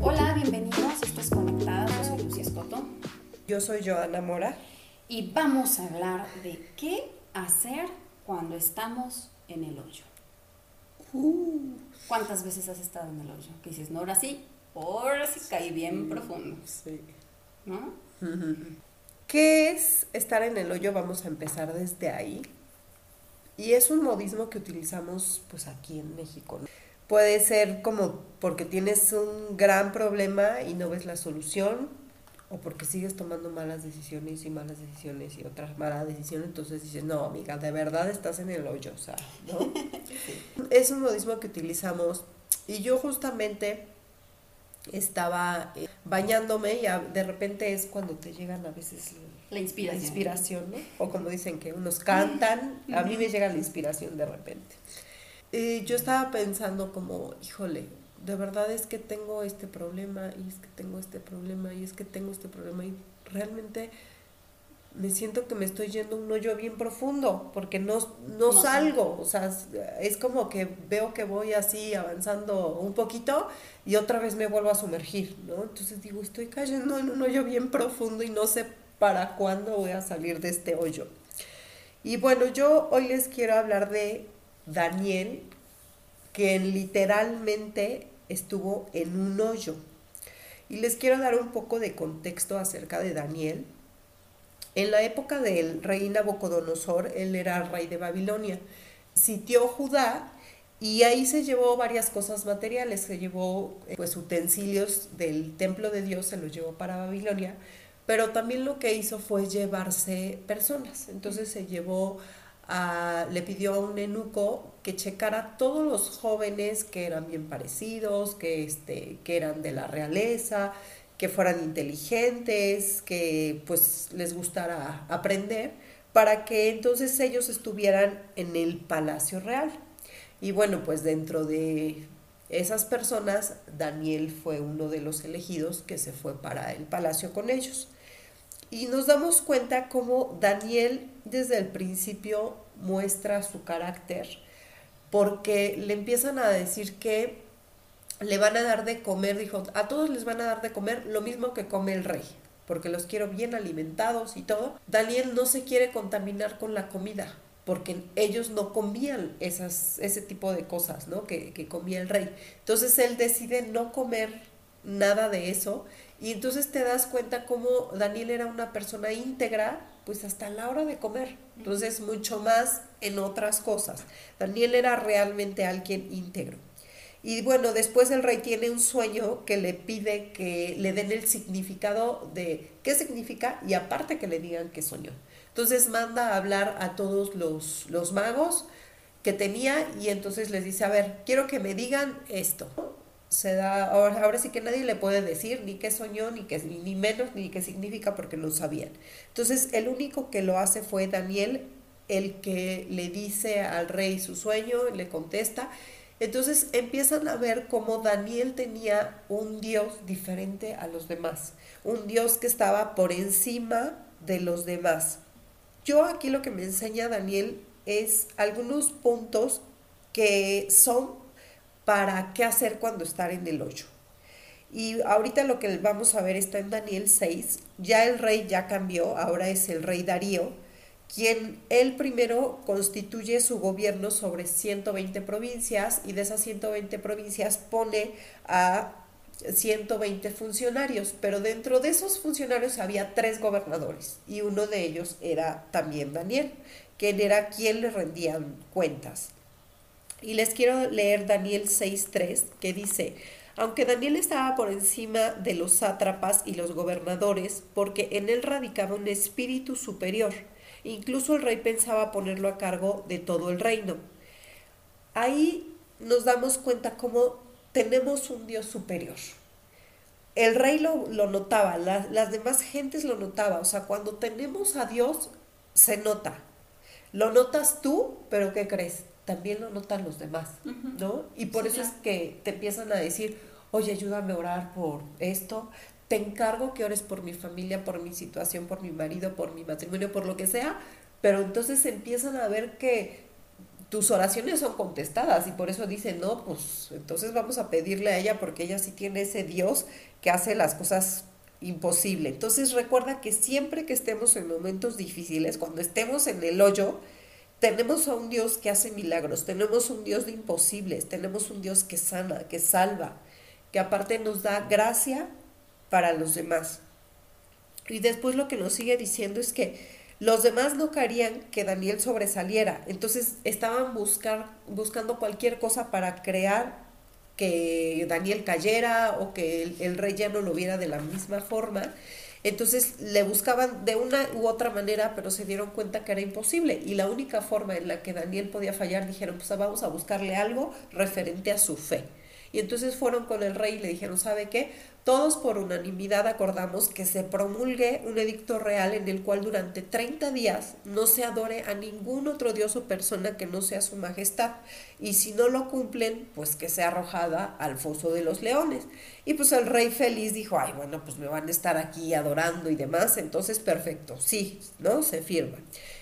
Hola, bienvenidos. Esto es Conectadas. Yo soy Lucia Escoto. Yo soy Joana Mora. Y vamos a hablar de qué hacer cuando estamos en el hoyo. Uh. ¿Cuántas veces has estado en el hoyo? Que dices, no, ahora sí, ahora sí caí bien profundo, Sí. ¿No? ¿Qué es estar en el hoyo? Vamos a empezar desde ahí. Y es un modismo que utilizamos pues aquí en México. ¿no? Puede ser como porque tienes un gran problema y no ves la solución, o porque sigues tomando malas decisiones y malas decisiones y otras malas decisiones, entonces dices, no, amiga, de verdad estás en el hoyo, o sea, ¿no? Es un modismo que utilizamos y yo justamente estaba eh, bañándome y a- de repente es cuando te llegan a veces La inspiración, ¿no? O como dicen que unos cantan, a mí me llega la inspiración de repente. Y yo estaba pensando como, híjole, de verdad es que tengo este problema y es que tengo este problema y es que tengo este problema y realmente me siento que me estoy yendo a un hoyo bien profundo porque no, no, No salgo, o sea, es- es como que veo que voy así avanzando un poquito y otra vez me vuelvo a sumergir, ¿no? Entonces digo, estoy cayendo en un hoyo bien profundo y no sé para cuándo voy a salir de este hoyo. Y bueno, yo hoy les quiero hablar de Daniel, que literalmente estuvo en un hoyo. Y les quiero dar un poco de contexto acerca de Daniel. En la época del rey Nabucodonosor, él era rey de Babilonia, sitió Judá y ahí se llevó varias cosas materiales, se llevó eh, pues utensilios del templo de Dios, se los llevó para Babilonia, pero también lo que hizo fue llevarse personas. Entonces se llevó a, le pidió a un eunuco que checara todos los jóvenes que eran bien parecidos, que, este, que eran de la realeza, que fueran inteligentes, que pues les gustara aprender, para que entonces ellos estuvieran en el palacio real. Y bueno, pues dentro de esas personas, Daniel fue uno de los elegidos que se fue para el palacio con ellos. Y nos damos cuenta cómo Daniel desde el principio muestra su carácter, porque le empiezan a decir que le van a dar de comer, dijo, a todos les van a dar de comer lo mismo que come el rey, porque los quiero bien alimentados y todo. Daniel no se quiere contaminar con la comida, porque ellos no comían esas, ese tipo de cosas, ¿no? Que, que comía el rey. Entonces él decide no comer nada de eso y entonces te das cuenta cómo Daniel era una persona íntegra, pues hasta la hora de comer. Entonces mucho más en otras cosas. Daniel era realmente alguien íntegro. Y bueno, después el rey tiene un sueño que le pide que le den el significado de qué significa y aparte que le digan qué soñó. Entonces manda a hablar a todos los, los magos que tenía y entonces les dice, a ver, quiero que me digan esto. Se da, ahora, sí que nadie le puede decir ni qué soñó, ni qué, ni menos, ni qué significa porque no sabían. Entonces el único que lo hace fue Daniel, el que le dice al rey su sueño, le contesta. Entonces empiezan a ver cómo Daniel tenía un Dios diferente a los demás, un Dios que estaba por encima de los demás. Yo aquí lo que me enseña Daniel es algunos puntos que son para qué hacer cuando estar en el hoyo. Y ahorita lo que vamos a ver está en Daniel 6. Ya el rey ya cambió, ahora es el rey Darío, quien él primero constituye su gobierno sobre 120 provincias y de esas 120 provincias pone a 120 funcionarios, pero dentro de esos funcionarios había tres gobernadores y uno de ellos era también Daniel, quien era quien le rendían cuentas. Y les quiero leer Daniel 6.3, que dice, aunque Daniel estaba por encima de los sátrapas y los gobernadores, porque en él radicaba un espíritu superior, incluso el rey pensaba ponerlo a cargo de todo el reino. Ahí nos damos cuenta cómo tenemos un Dios superior. El rey lo, lo notaba, la, las demás gentes lo notaba, o sea, cuando tenemos a Dios, se nota. Lo notas tú, pero ¿qué crees? También lo notan los demás, ¿no? Y por Sí, eso es que te empiezan a decir, oye, ayúdame a orar por esto, te encargo que ores por mi familia, por mi situación, por mi marido, por mi matrimonio, por lo que sea, pero entonces empiezan a ver que tus oraciones son contestadas y por eso dicen, no, pues entonces vamos a pedirle a ella porque ella sí tiene ese Dios que hace las cosas imposibles. Entonces recuerda que siempre que estemos en momentos difíciles, cuando estemos en el hoyo, tenemos a un Dios que hace milagros, tenemos un Dios de imposibles, tenemos un Dios que sana, que salva, que aparte nos da gracia para los demás. Y después lo que nos sigue diciendo es que los demás no querían que Daniel sobresaliera, entonces estaban buscar, buscando cualquier cosa para crear que Daniel cayera o que el, el, rey ya no lo viera de la misma forma. Entonces le buscaban de una u otra manera, pero se dieron cuenta que era imposible. Y la única forma en la que Daniel podía fallar, dijeron, pues vamos a buscarle algo referente a su fe. Y entonces fueron con el rey y le dijeron, ¿sabe qué? Todos por unanimidad acordamos que se promulgue un edicto real en el cual durante 30 días no se adore a ningún otro dios o persona que no sea su majestad. Y si no lo cumplen, pues que sea arrojada al foso de los leones. Y pues el rey feliz dijo, ay, bueno, pues me van a estar aquí adorando y demás. Entonces, perfecto, sí, ¿no? Se firma.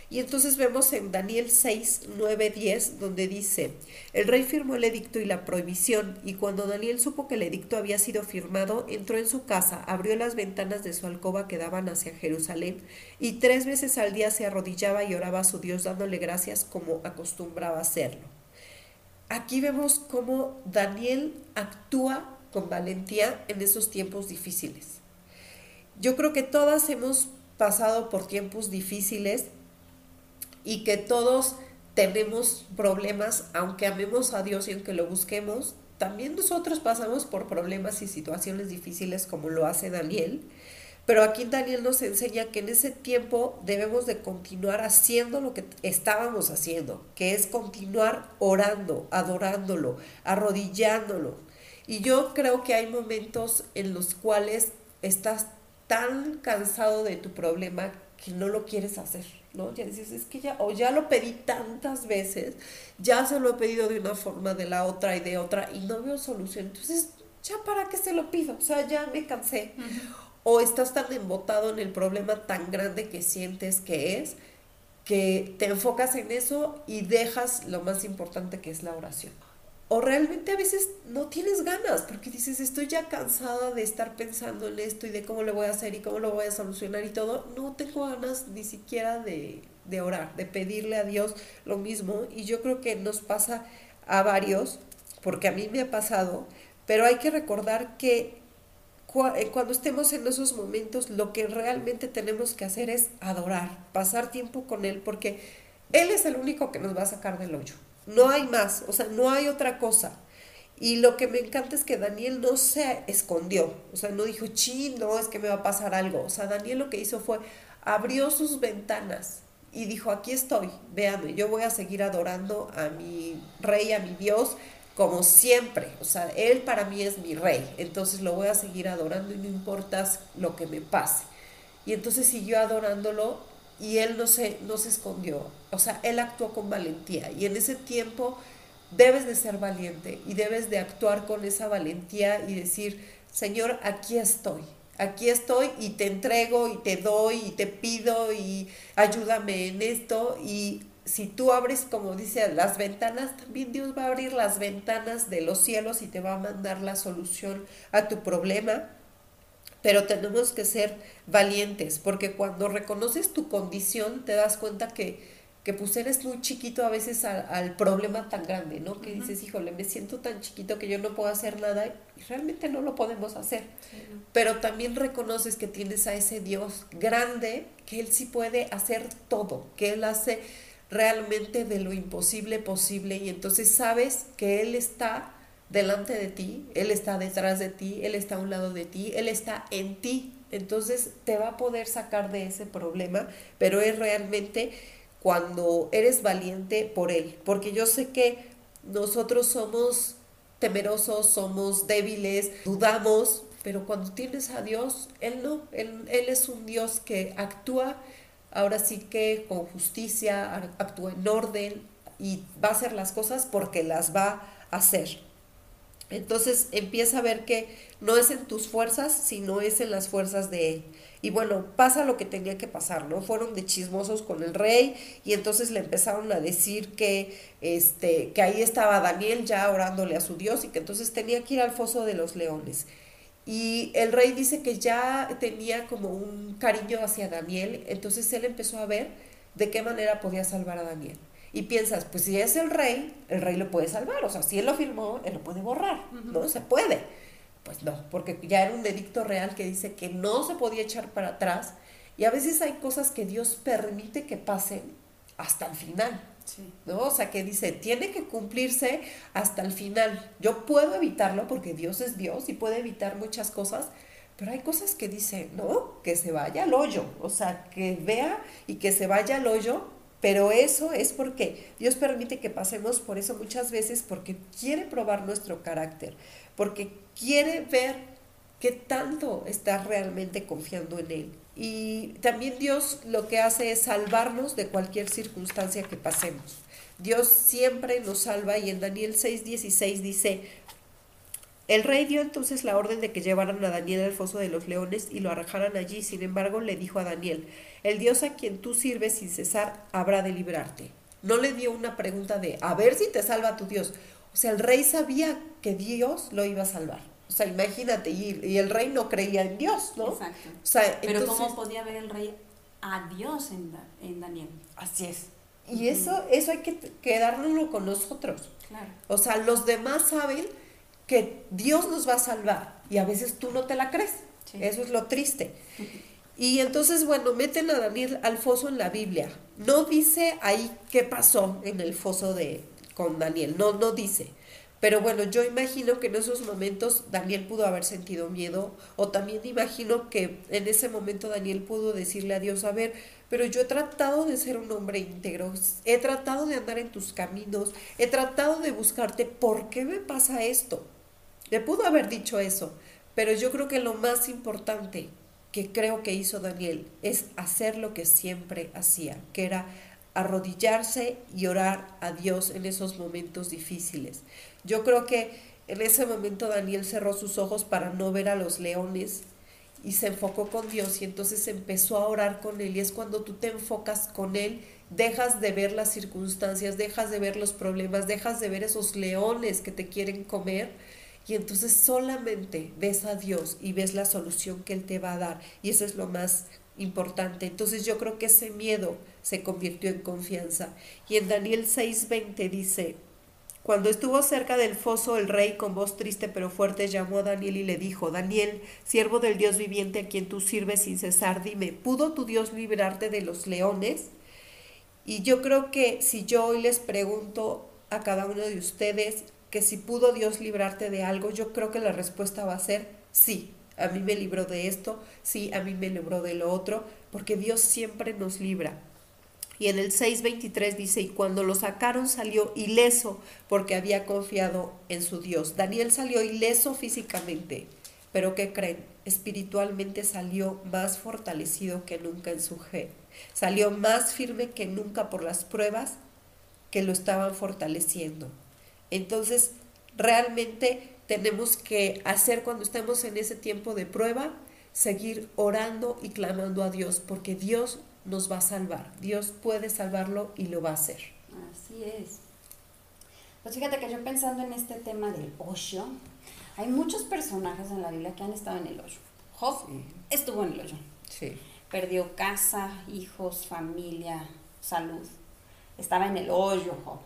Y entonces vemos en Daniel 6, 9, 10, donde dice, el rey firmó el edicto y la prohibición, y cuando Daniel supo que el edicto había sido firmado, entró en su casa, abrió las ventanas de su alcoba que daban hacia Jerusalén, y tres veces al día se arrodillaba y oraba a su Dios dándole gracias como acostumbraba hacerlo. Aquí vemos cómo Daniel actúa con valentía en esos tiempos difíciles. Yo creo que todas hemos pasado por tiempos difíciles y que todos tenemos problemas, aunque amemos a Dios y aunque lo busquemos, también nosotros pasamos por problemas y situaciones difíciles como lo hace Daniel. Pero aquí Daniel nos enseña que en ese tiempo debemos de continuar haciendo lo que estábamos haciendo, que es continuar orando, adorándolo, arrodillándolo. Y yo creo que hay momentos en los cuales estás tan cansado de tu problema que no lo quieres hacer ¿no? Ya dices, es que ya, o ya lo pedí tantas veces, ya se lo he pedido de una forma, de la otra y de otra, y no veo solución. Entonces, ya para qué se lo pido, o sea, ya me cansé. O estás tan embotado en el problema tan grande que sientes que es, que te enfocas en eso y dejas lo más importante que es la oración o realmente a veces no tienes ganas porque dices estoy ya cansada de estar pensando en esto y de cómo lo voy a hacer y cómo lo voy a solucionar y todo, no tengo ganas ni siquiera de, de orar, de pedirle a Dios lo mismo y yo creo que nos pasa a varios, porque a mí me ha pasado, pero hay que recordar que eh, cuando estemos en esos momentos lo que realmente tenemos que hacer es adorar, pasar tiempo con Él, porque Él es el único que nos va a sacar del hoyo. No hay más, o sea, no hay otra cosa. Y lo que me encanta es que Daniel no se escondió, o sea, no dijo, chi, no, es que me va a pasar algo. O sea, Daniel lo que hizo fue, abrió sus ventanas y dijo, aquí estoy, véame, yo voy a seguir adorando a mi rey, a mi Dios, como siempre. O sea, él para mí es mi rey, entonces lo voy a seguir adorando y no importa lo que me pase. Y entonces siguió adorándolo y él no se, no se escondió, o sea, él actuó con valentía. Y en ese tiempo debes de ser valiente y debes de actuar con esa valentía y decir, Señor, aquí estoy, aquí estoy y te entrego y te doy y te pido y ayúdame en esto y si tú abres, como dice, las ventanas, también Dios va a abrir las ventanas de los cielos y te va a mandar la solución a tu problema pero tenemos que ser valientes, porque cuando reconoces tu condición te das cuenta que, que pues eres muy chiquito a veces al, problema tan grande, ¿no? Que dices, híjole, me siento tan chiquito que yo no puedo hacer nada y realmente no lo podemos hacer. Pero también reconoces que tienes a ese Dios grande, que Él sí puede hacer todo, que Él hace realmente de lo imposible posible y entonces sabes que Él está delante de ti, Él está detrás de ti, Él está a un lado de ti, Él está en ti. Entonces te va a poder sacar de ese problema, pero es realmente cuando eres valiente por Él. Porque yo sé que nosotros somos temerosos, somos débiles, dudamos, pero cuando tienes a Dios, Él no, Él, él es un Dios que actúa ahora sí que con justicia, actúa en orden y va a hacer las cosas porque las va a hacer. Entonces empieza a ver que no es en tus fuerzas, sino es en las fuerzas de Él. Y bueno, pasa lo que tenía que pasar, ¿no? Fueron de chismosos con el rey y entonces le empezaron a decir que, este, que ahí estaba Daniel ya orándole a su Dios y que entonces tenía que ir al foso de los leones. Y el rey dice que ya tenía como un cariño hacia Daniel, entonces él empezó a ver de qué manera podía salvar a Daniel. Y piensas, pues si es el rey, el rey lo puede salvar, o sea, si él lo firmó, él lo puede borrar, ¿no? Se puede. Pues no, porque ya era un edicto real que dice que no se podía echar para atrás y a veces hay cosas que Dios permite que pasen hasta el final. ¿no? O sea, que dice, tiene que cumplirse hasta el final. Yo puedo evitarlo porque Dios es Dios y puede evitar muchas cosas, pero hay cosas que dice, no, que se vaya al hoyo. O sea, que vea y que se vaya al hoyo, pero eso es porque Dios permite que pasemos por eso muchas veces porque quiere probar nuestro carácter, porque quiere ver qué tanto estás realmente confiando en Él. Y también Dios lo que hace es salvarnos de cualquier circunstancia que pasemos. Dios siempre nos salva y en Daniel 6:16 dice, el rey dio entonces la orden de que llevaran a Daniel al foso de los leones y lo arrojaran allí. Sin embargo, le dijo a Daniel, el Dios a quien tú sirves sin cesar habrá de librarte. No le dio una pregunta de, a ver si te salva tu Dios. O sea, el rey sabía que Dios lo iba a salvar. O sea, imagínate, y, el rey no creía en Dios, ¿no? Exacto. O sea, Pero ¿cómo podía ver el rey a Dios en, Daniel? Así es. Y eso, eso hay que quedárnoslo con nosotros. Claro. O sea, los demás saben que Dios nos va a salvar y a veces tú no te la crees. Eso es lo triste. Y entonces, bueno, meten a Daniel al foso en la Biblia. No dice ahí qué pasó en el foso de con Daniel, no, no dice. Pero bueno, yo imagino que en esos momentos Daniel pudo haber sentido miedo o también imagino que en ese momento Daniel pudo decirle a Dios, a ver, pero yo he tratado de ser un hombre íntegro, he tratado de andar en tus caminos, he tratado de buscarte, ¿por qué me pasa esto? Le pudo haber dicho eso, pero yo creo que lo más importante que creo que hizo Daniel es hacer lo que siempre hacía, que era arrodillarse y orar a Dios en esos momentos difíciles. Yo creo que en ese momento Daniel cerró sus ojos para no ver a los leones y se enfocó con Dios y entonces empezó a orar con Él. Y es cuando tú te enfocas con Él, dejas de ver las circunstancias, dejas de ver los problemas, dejas de ver esos leones que te quieren comer. Y entonces solamente ves a Dios y ves la solución que Él te va a dar. Y eso es lo más importante. Entonces yo creo que ese miedo se convirtió en confianza. Y en Daniel 6:20 dice, cuando estuvo cerca del foso, el rey, con voz triste pero fuerte, llamó a Daniel y le dijo, Daniel, siervo del Dios viviente a quien tú sirves sin cesar, dime, ¿pudo tu Dios librarte de los leones? Y yo creo que si yo hoy les pregunto a cada uno de ustedes que si pudo Dios librarte de algo, yo creo que la respuesta va a ser sí. A mí me libró de esto, sí, a mí me libró de lo otro, porque Dios siempre nos libra. Y en el 6.23 dice, y cuando lo sacaron salió ileso porque había confiado en su Dios. Daniel salió ileso físicamente, pero ¿qué creen? Espiritualmente salió más fortalecido que nunca en su fe. Salió más firme que nunca por las pruebas que lo estaban fortaleciendo. Entonces, realmente tenemos que hacer cuando estemos en ese tiempo de prueba, seguir orando y clamando a Dios, porque Dios nos va a salvar. Dios puede salvarlo y lo va a hacer. Así es. Pues fíjate que yo pensando en este tema del hoyo, hay muchos personajes en la Biblia que han estado en el hoyo. Job estuvo en el hoyo. Sí. Perdió casa, hijos, familia, salud. Estaba en el hoyo, Job.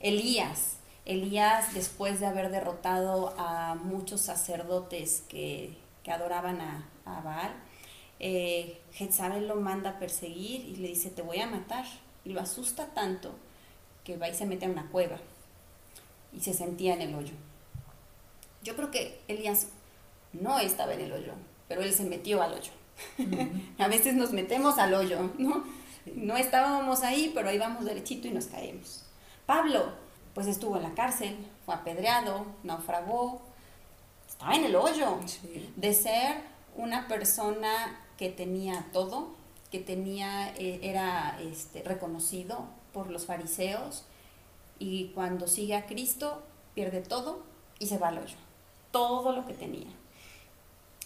Elías. Elías, después de haber derrotado a muchos sacerdotes que, adoraban a, a Baal, eh, Jezabel lo manda a perseguir y le dice, te voy a matar. Y lo asusta tanto que va y se mete a una cueva y se sentía en el hoyo. Yo creo que Elías no estaba en el hoyo, pero él se metió al hoyo. a veces nos metemos al hoyo, ¿no? No estábamos ahí, pero ahí vamos derechito y nos caemos. Pablo, pues estuvo en la cárcel, fue apedreado, naufragó, estaba en el hoyo de ser una persona que tenía todo, que tenía, eh, era este, reconocido por los fariseos y cuando sigue a Cristo pierde todo y se va al hoyo. Todo lo que tenía.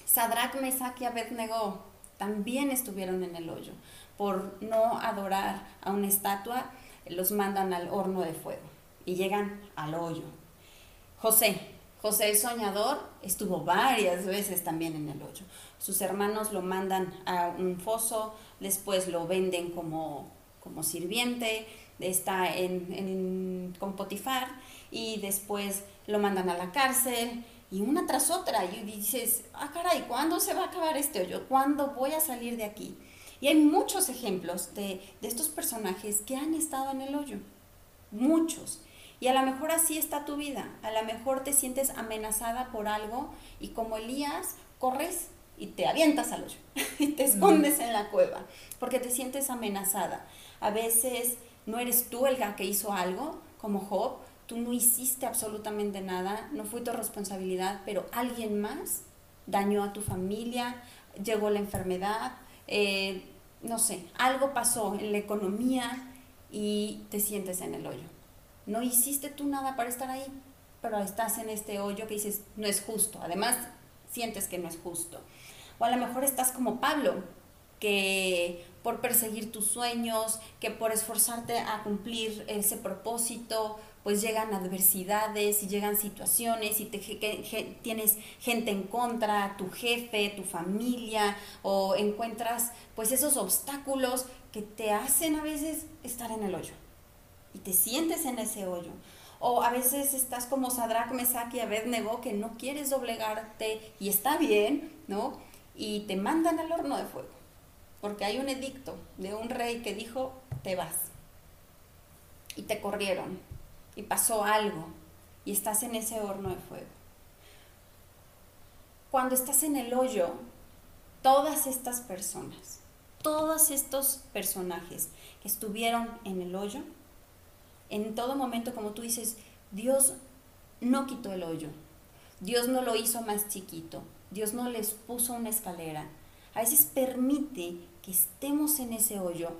Sadrach, Mesach y Abednego también estuvieron en el hoyo. Por no adorar a una estatua, los mandan al horno de fuego y llegan al hoyo. José, José el soñador, estuvo varias veces también en el hoyo. Sus hermanos lo mandan a un foso, después lo venden como, como sirviente, está en, con Potifar y después lo mandan a la cárcel y una tras otra y dices, ah caray, ¿cuándo se va a acabar este hoyo? ¿Cuándo voy a salir de aquí? Y hay muchos ejemplos de, de estos personajes que han estado en el hoyo, muchos. Y a lo mejor así está tu vida, a lo mejor te sientes amenazada por algo y como Elías corres y te avientas al hoyo y te escondes en la cueva porque te sientes amenazada. A veces no eres tú el que hizo algo, como Job, tú no hiciste absolutamente nada, no fue tu responsabilidad, pero alguien más dañó a tu familia, llegó la enfermedad, eh, no sé, algo pasó en la economía y te sientes en el hoyo. No hiciste tú nada para estar ahí, pero estás en este hoyo que dices, no es justo. Además, sientes que no es justo. O a lo mejor estás como Pablo, que por perseguir tus sueños, que por esforzarte a cumplir ese propósito, pues llegan adversidades y llegan situaciones y tienes gente en contra, tu jefe, tu familia, o encuentras pues esos obstáculos que te hacen a veces estar en el hoyo y te sientes en ese hoyo. O a veces estás como Sadrach, Mesach y Abednego que no quieres doblegarte y está bien, ¿no? Y te mandan al horno de fuego porque hay un edicto de un rey que dijo, te vas. Y te corrieron. Y pasó algo. Y estás en ese horno de fuego. Cuando estás en el hoyo, todas estas personas, todos estos personajes que estuvieron en el hoyo, en todo momento, como tú dices, Dios no quitó el hoyo. Dios no lo hizo más chiquito. Dios no les puso una escalera a veces permite que estemos en ese hoyo,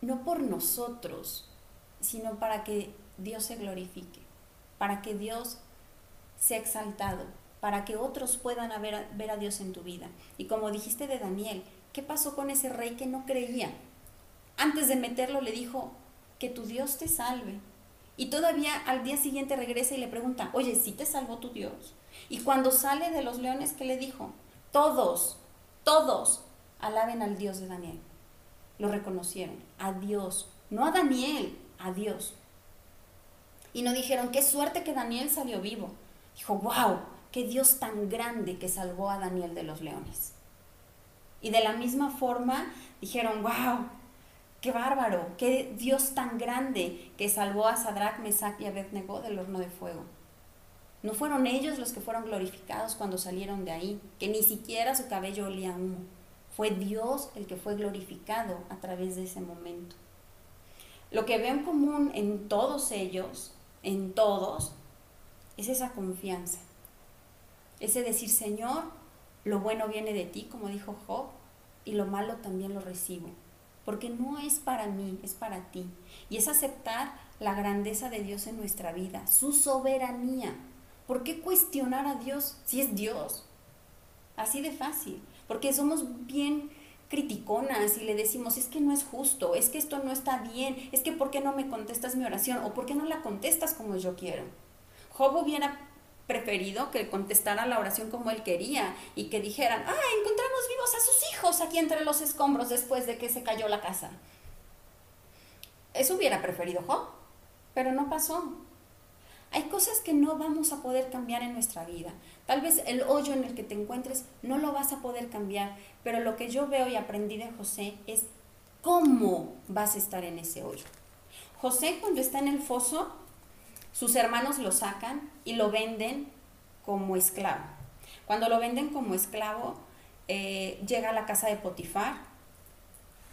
no por nosotros, sino para que Dios se glorifique, para que Dios sea exaltado, para que otros puedan ver, ver a Dios en tu vida. Y como dijiste de Daniel, ¿qué pasó con ese rey que no creía? Antes de meterlo le dijo, que tu Dios te salve. Y todavía al día siguiente regresa y le pregunta, oye, ¿sí te salvó tu Dios? Y cuando sale de los leones, ¿qué le dijo? todos, todos alaben al Dios de Daniel. Lo reconocieron, a Dios, no a Daniel, a Dios. Y no dijeron, qué suerte que Daniel salió vivo. Dijo, wow, qué Dios tan grande que salvó a Daniel de los leones. Y de la misma forma dijeron, wow, qué bárbaro, qué Dios tan grande que salvó a Sadrach, Mesach y Abednego del horno de fuego. No fueron ellos los que fueron glorificados cuando salieron de ahí, que ni siquiera su cabello olía humo. Fue Dios el que fue glorificado a través de ese momento. Lo que veo en común en todos ellos, en todos, es esa confianza. Ese decir, Señor, lo bueno viene de ti, como dijo Job, y lo malo también lo recibo. Porque no es para mí, es para ti. Y es aceptar la grandeza de Dios en nuestra vida, su soberanía. ¿Por qué cuestionar a Dios si es Dios? Así de fácil. Porque somos bien criticonas y le decimos, es que no es justo, es que esto no está bien, es que ¿por qué no me contestas mi oración? ¿O por qué no la contestas como yo quiero? Job hubiera preferido que contestara la oración como él quería y que dijeran, ah, encontramos vivos a sus hijos aquí entre los escombros después de que se cayó la casa. Eso hubiera preferido Job, pero no pasó. Hay cosas que no vamos a poder cambiar en nuestra vida. Tal vez el hoyo en el que te encuentres no lo vas a poder cambiar, pero lo que yo veo y aprendí de José es cómo vas a estar en ese hoyo. José cuando está en el foso, sus hermanos lo sacan y lo venden como esclavo. Cuando lo venden como esclavo, eh, llega a la casa de Potifar.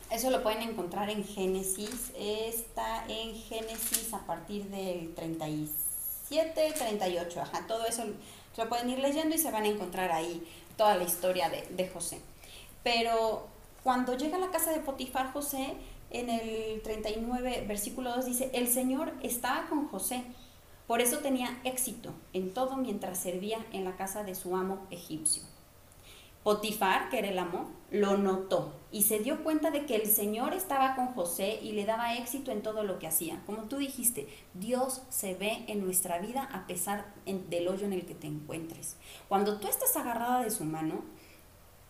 Eso lo pueden encontrar en Génesis. Está en Génesis a partir del 36 7, 38, ajá, todo eso lo pueden ir leyendo y se van a encontrar ahí toda la historia de, de José. Pero cuando llega a la casa de Potifar José, en el 39, versículo 2 dice, el Señor estaba con José, Por eso tenía éxito en todo mientras servía en la casa de su amo egipcio. Potifar, que era el amo, lo notó y se dio cuenta de que el Señor estaba con José y le daba éxito en todo lo que hacía. Como tú dijiste, Dios se ve en nuestra vida a pesar del hoyo en el que te encuentres. Cuando tú estás agarrada de su mano,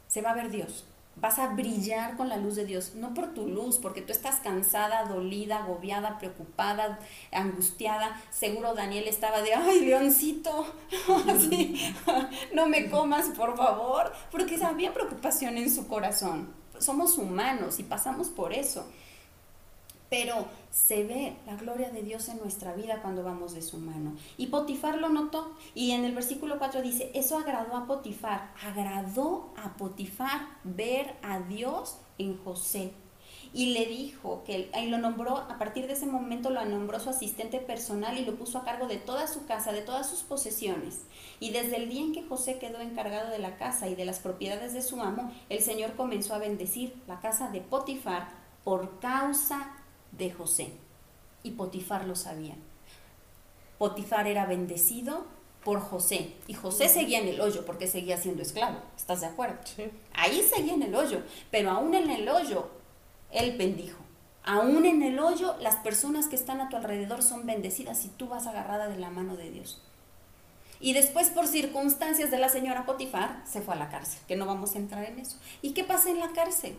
se va a ver Dios vas a brillar con la luz de Dios, no por tu luz, porque tú estás cansada, dolida, agobiada, preocupada, angustiada. Seguro Daniel estaba de, ay, leoncito, no me comas, por favor, porque había preocupación en su corazón. Somos humanos y pasamos por eso pero se ve la gloria de Dios en nuestra vida cuando vamos de su mano. Y Potifar lo notó, y en el versículo 4 dice, eso agradó a Potifar, agradó a Potifar ver a Dios en José. Y le dijo que ahí lo nombró, a partir de ese momento lo nombró su asistente personal y lo puso a cargo de toda su casa, de todas sus posesiones. Y desde el día en que José quedó encargado de la casa y de las propiedades de su amo, el Señor comenzó a bendecir la casa de Potifar por causa de José. Y Potifar lo sabía. Potifar era bendecido por José. Y José seguía en el hoyo porque seguía siendo esclavo. ¿Estás de acuerdo? Ahí seguía en el hoyo. Pero aún en el hoyo, él bendijo. Aún en el hoyo, las personas que están a tu alrededor son bendecidas y tú vas agarrada de la mano de Dios. Y después, por circunstancias de la señora Potifar, se fue a la cárcel, que no vamos a entrar en eso. ¿Y qué pasa en la cárcel?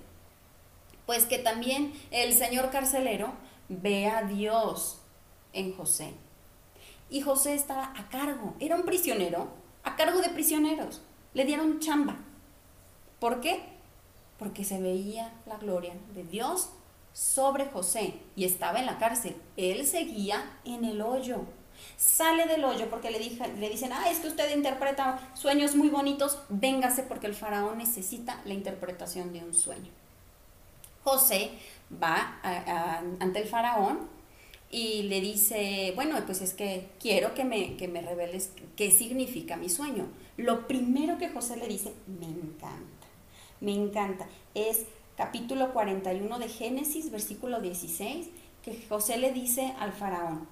Pues que también el señor carcelero ve a Dios en José. Y José estaba a cargo, era un prisionero, a cargo de prisioneros. Le dieron chamba. ¿Por qué? Porque se veía la gloria de Dios sobre José y estaba en la cárcel. Él seguía en el hoyo. Sale del hoyo porque le, le dicen, ah, es que usted interpreta sueños muy bonitos, véngase porque el faraón necesita la interpretación de un sueño. José va ante el faraón y le dice, bueno, pues es que quiero que me, que me reveles qué significa mi sueño. Lo primero que José le dice, me encanta, me encanta, es capítulo 41 de Génesis, versículo 16, que José le dice al faraón,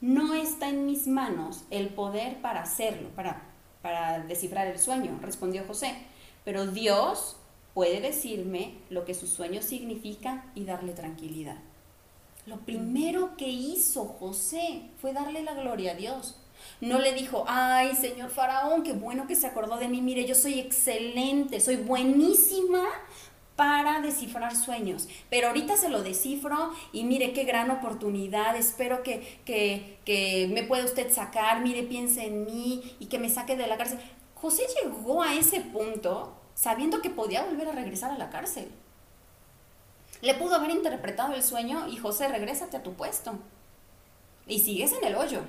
no está en mis manos el poder para hacerlo, para, para descifrar el sueño, respondió José, pero Dios puede decirme lo que su sueño significa y darle tranquilidad. Lo primero que hizo José fue darle la gloria a Dios. No le dijo, ay, señor faraón, qué bueno que se acordó de mí. Mire, yo soy excelente, soy buenísima para descifrar sueños. Pero ahorita se lo descifro y mire qué gran oportunidad. Espero que, que, que me pueda usted sacar. Mire, piense en mí y que me saque de la cárcel. José llegó a ese punto sabiendo que podía volver a regresar a la cárcel. Le pudo haber interpretado el sueño y José, regrésate a tu puesto. Y sigues en el hoyo.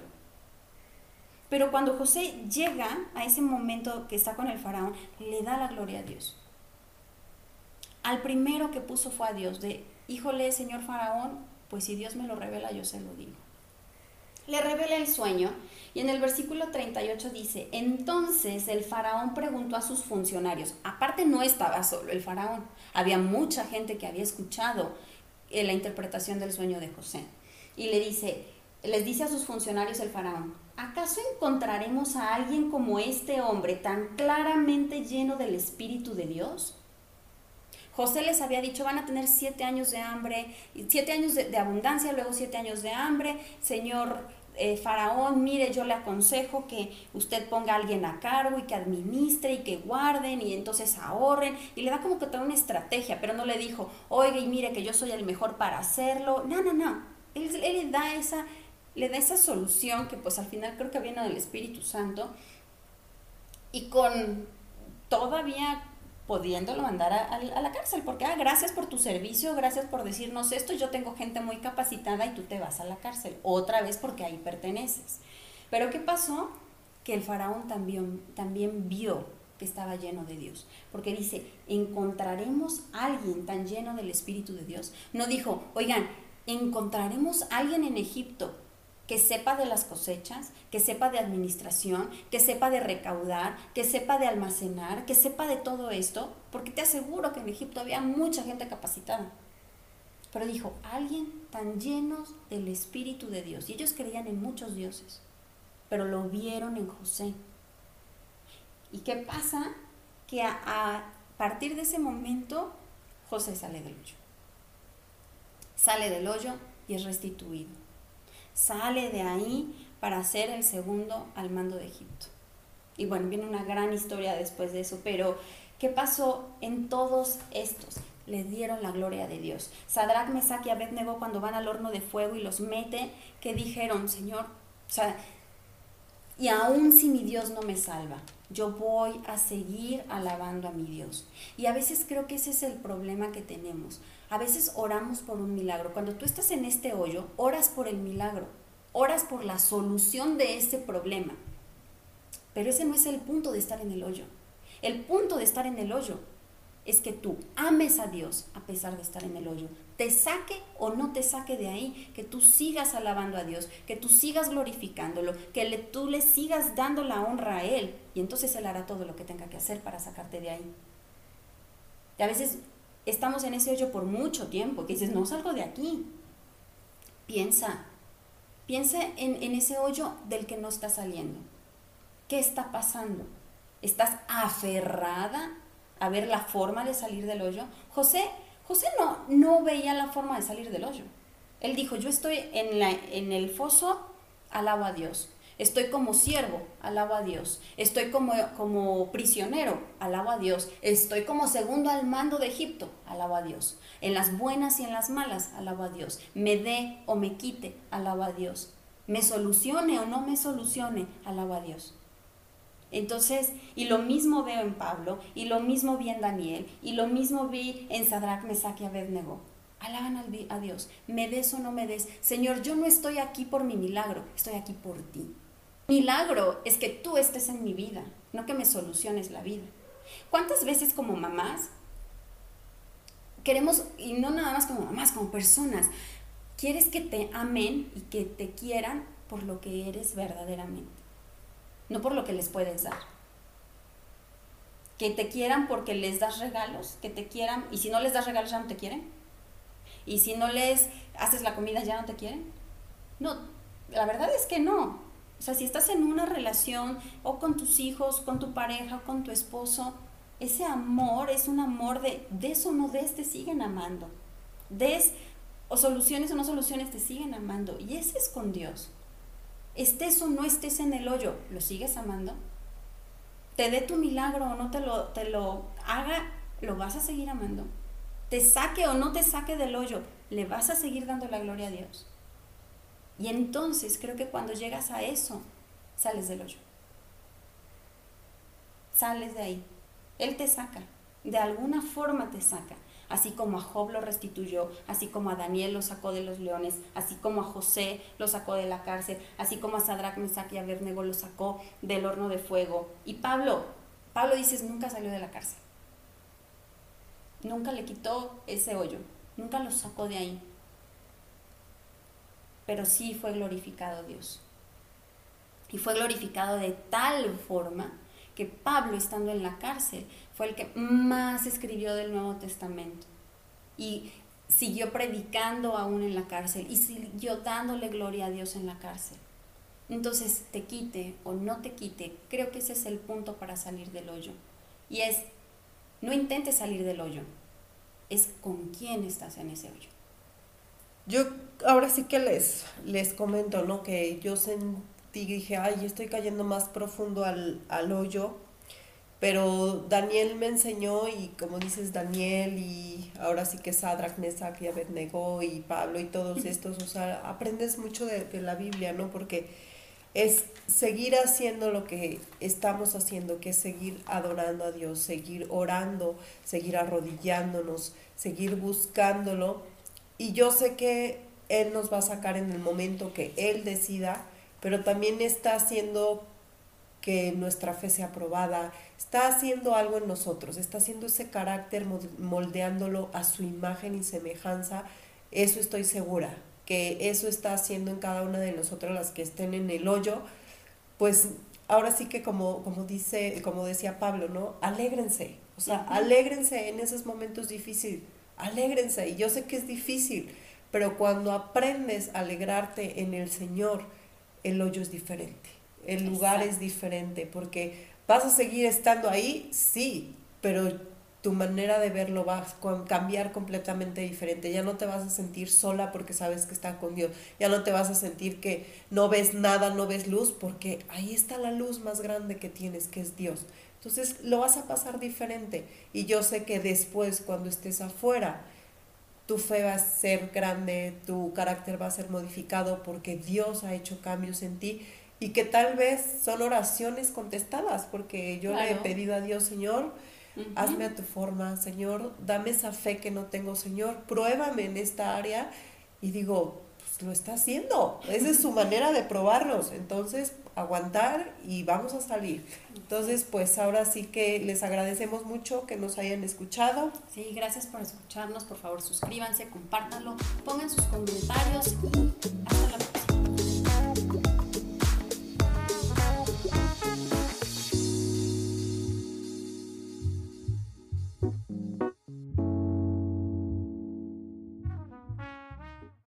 Pero cuando José llega a ese momento que está con el faraón, le da la gloria a Dios. Al primero que puso fue a Dios, de, híjole, señor faraón, pues si Dios me lo revela, yo se lo digo le revela el sueño y en el versículo 38 dice, entonces el faraón preguntó a sus funcionarios, aparte no estaba solo el faraón, había mucha gente que había escuchado eh, la interpretación del sueño de José. Y le dice, les dice a sus funcionarios el faraón, ¿acaso encontraremos a alguien como este hombre tan claramente lleno del Espíritu de Dios? José les había dicho, van a tener siete años de hambre, siete años de, de abundancia, luego siete años de hambre. Señor, eh, Faraón, mire, yo le aconsejo que usted ponga a alguien a cargo y que administre y que guarden y entonces ahorren. Y le da como que toda una estrategia, pero no le dijo, oiga, y mire que yo soy el mejor para hacerlo. No, no, no. Él, le da esa le da esa solución que pues al final creo que viene del Espíritu Santo y con todavía pudiéndolo mandar a, la cárcel, porque, ah, gracias por tu servicio, gracias por decirnos esto, yo tengo gente muy capacitada y tú te vas a la cárcel, otra vez porque ahí perteneces. Pero ¿qué pasó? Que el faraón también, también vio que estaba lleno de Dios, porque dice, encontraremos a alguien tan lleno del Espíritu de Dios. No dijo, oigan, encontraremos a alguien en Egipto que sepa de las cosechas, que sepa de administración, que sepa de recaudar, que sepa de almacenar, que sepa de todo esto, porque te aseguro que en Egipto había mucha gente capacitada. Pero dijo, alguien tan llenos del Espíritu de Dios. Y ellos creían en muchos dioses. pero lo vieron en José. ¿Y qué pasa? Que a, a partir de ese momento José sale del hoyo. Sale del hoyo y es restituido. Sale de ahí para ser el segundo al mando de Egipto. Y bueno, viene una gran historia después de eso, pero ¿qué pasó en todos estos? Le dieron la gloria de Dios. Sadrach, Mesach y Abednego cuando van al horno de fuego y los mete, que dijeron, Señor, o sea, y aún si mi Dios no me salva, yo voy a seguir alabando a mi Dios. Y a veces creo que ese es el problema que tenemos. A veces oramos por un milagro. Cuando tú estás en este hoyo, oras por el milagro, oras por la solución de ese problema. Pero ese no es el punto de estar en el hoyo. El punto de estar en el hoyo es que tú ames a Dios a pesar de estar en el hoyo. Te saque o no te saque de ahí, que tú sigas alabando a Dios, que tú sigas glorificándolo, que tú le sigas dando la honra a Él. Y entonces Él hará todo lo que tenga que hacer para sacarte de ahí. Y a veces estamos en ese hoyo por mucho tiempo, que dices, no salgo de aquí. Piensa, piensa en, en ese hoyo del que no está saliendo. ¿Qué está pasando? ¿Estás aferrada a ver la forma de salir del hoyo? José, José no, no veía la forma de salir del hoyo. Él dijo, yo estoy en, la, en el foso, alabo a Dios. Estoy como siervo, alabo a Dios. Estoy como, como prisionero, alabo a Dios. Estoy como segundo al mando de Egipto, alabo a Dios. En las buenas y en las malas, alabo a Dios. Me dé o me quite, alabo a Dios. Me solucione o no me solucione, alabo a Dios. Entonces, y lo mismo veo en Pablo, y lo mismo vi en Daniel, y lo mismo vi en Sadrach, Mesach y Abednego. Alaban a Dios, me des o no me des. Señor, yo no estoy aquí por mi milagro, estoy aquí por ti. Milagro es que tú estés en mi vida, no que me soluciones la vida. ¿Cuántas veces como mamás queremos, y no nada más como mamás, como personas, quieres que te amen y que te quieran por lo que eres verdaderamente? No por lo que les puedes dar. Que te quieran porque les das regalos, que te quieran, y si no les das regalos ya no te quieren. Y si no les haces la comida ya no te quieren. No, la verdad es que no. O sea, si estás en una relación o con tus hijos, con tu pareja, con tu esposo, ese amor es un amor de des o no des, te siguen amando. Des o soluciones o no soluciones, te siguen amando. Y ese es con Dios estés o no estés en el hoyo, ¿lo sigues amando? Te dé tu milagro o no te lo, te lo haga, ¿lo vas a seguir amando? Te saque o no te saque del hoyo, ¿le vas a seguir dando la gloria a Dios? Y entonces creo que cuando llegas a eso, sales del hoyo. Sales de ahí. Él te saca. De alguna forma te saca así como a Job lo restituyó, así como a Daniel lo sacó de los leones, así como a José lo sacó de la cárcel, así como a Sadrach, Mesach y Abednego lo sacó del horno de fuego. Y Pablo, Pablo dices, nunca salió de la cárcel. Nunca le quitó ese hoyo, nunca lo sacó de ahí. Pero sí fue glorificado Dios. Y fue glorificado de tal forma que Pablo, estando en la cárcel, fue el que más escribió del Nuevo Testamento. Y siguió predicando aún en la cárcel y siguió dándole gloria a Dios en la cárcel. Entonces, te quite o no te quite, creo que ese es el punto para salir del hoyo. Y es, no intentes salir del hoyo, es con quién estás en ese hoyo. Yo ahora sí que les, les comento, ¿no? Que yo sentí, dije, ay, estoy cayendo más profundo al, al hoyo pero Daniel me enseñó y como dices Daniel y ahora sí que Sadrach, Mesach y Abednego y Pablo y todos estos, o sea, aprendes mucho de, de, la Biblia, ¿no? Porque es seguir haciendo lo que estamos haciendo, que es seguir adorando a Dios, seguir orando, seguir arrodillándonos, seguir buscándolo. Y yo sé que Él nos va a sacar en el momento que Él decida, pero también está haciendo que nuestra fe sea aprobada, está haciendo algo en nosotros, está haciendo ese carácter, moldeándolo a su imagen y semejanza, eso estoy segura, que eso está haciendo en cada una de nosotros las que estén en el hoyo, pues ahora sí que como, como dice, como decía Pablo, ¿no? Alégrense, o sea, alégrense en esos momentos difíciles, alégrense, y yo sé que es difícil, pero cuando aprendes a alegrarte en el Señor, el hoyo es diferente el lugar es diferente, porque vas a seguir estando ahí, sí, pero tu manera de verlo va a cambiar completamente diferente. Ya no te vas a sentir sola porque sabes que está con Dios. Ya no te vas a sentir que no ves nada, no ves luz, porque ahí está la luz más grande que tienes, que es Dios. Entonces lo vas a pasar diferente. Y yo sé que después, cuando estés afuera, tu fe va a ser grande, tu carácter va a ser modificado porque Dios ha hecho cambios en ti y que tal vez son oraciones contestadas, porque yo le he pedido a Dios, Señor, hazme a tu forma, Señor, dame esa fe que no tengo, Señor, pruébame en esta área y digo, lo está haciendo, esa es su manera de probarnos, entonces aguantar y vamos a salir. Entonces, pues ahora sí que les agradecemos mucho que nos hayan escuchado. Sí, gracias por escucharnos, por favor suscríbanse, compártanlo, pongan sus comentarios y hasta la próxima.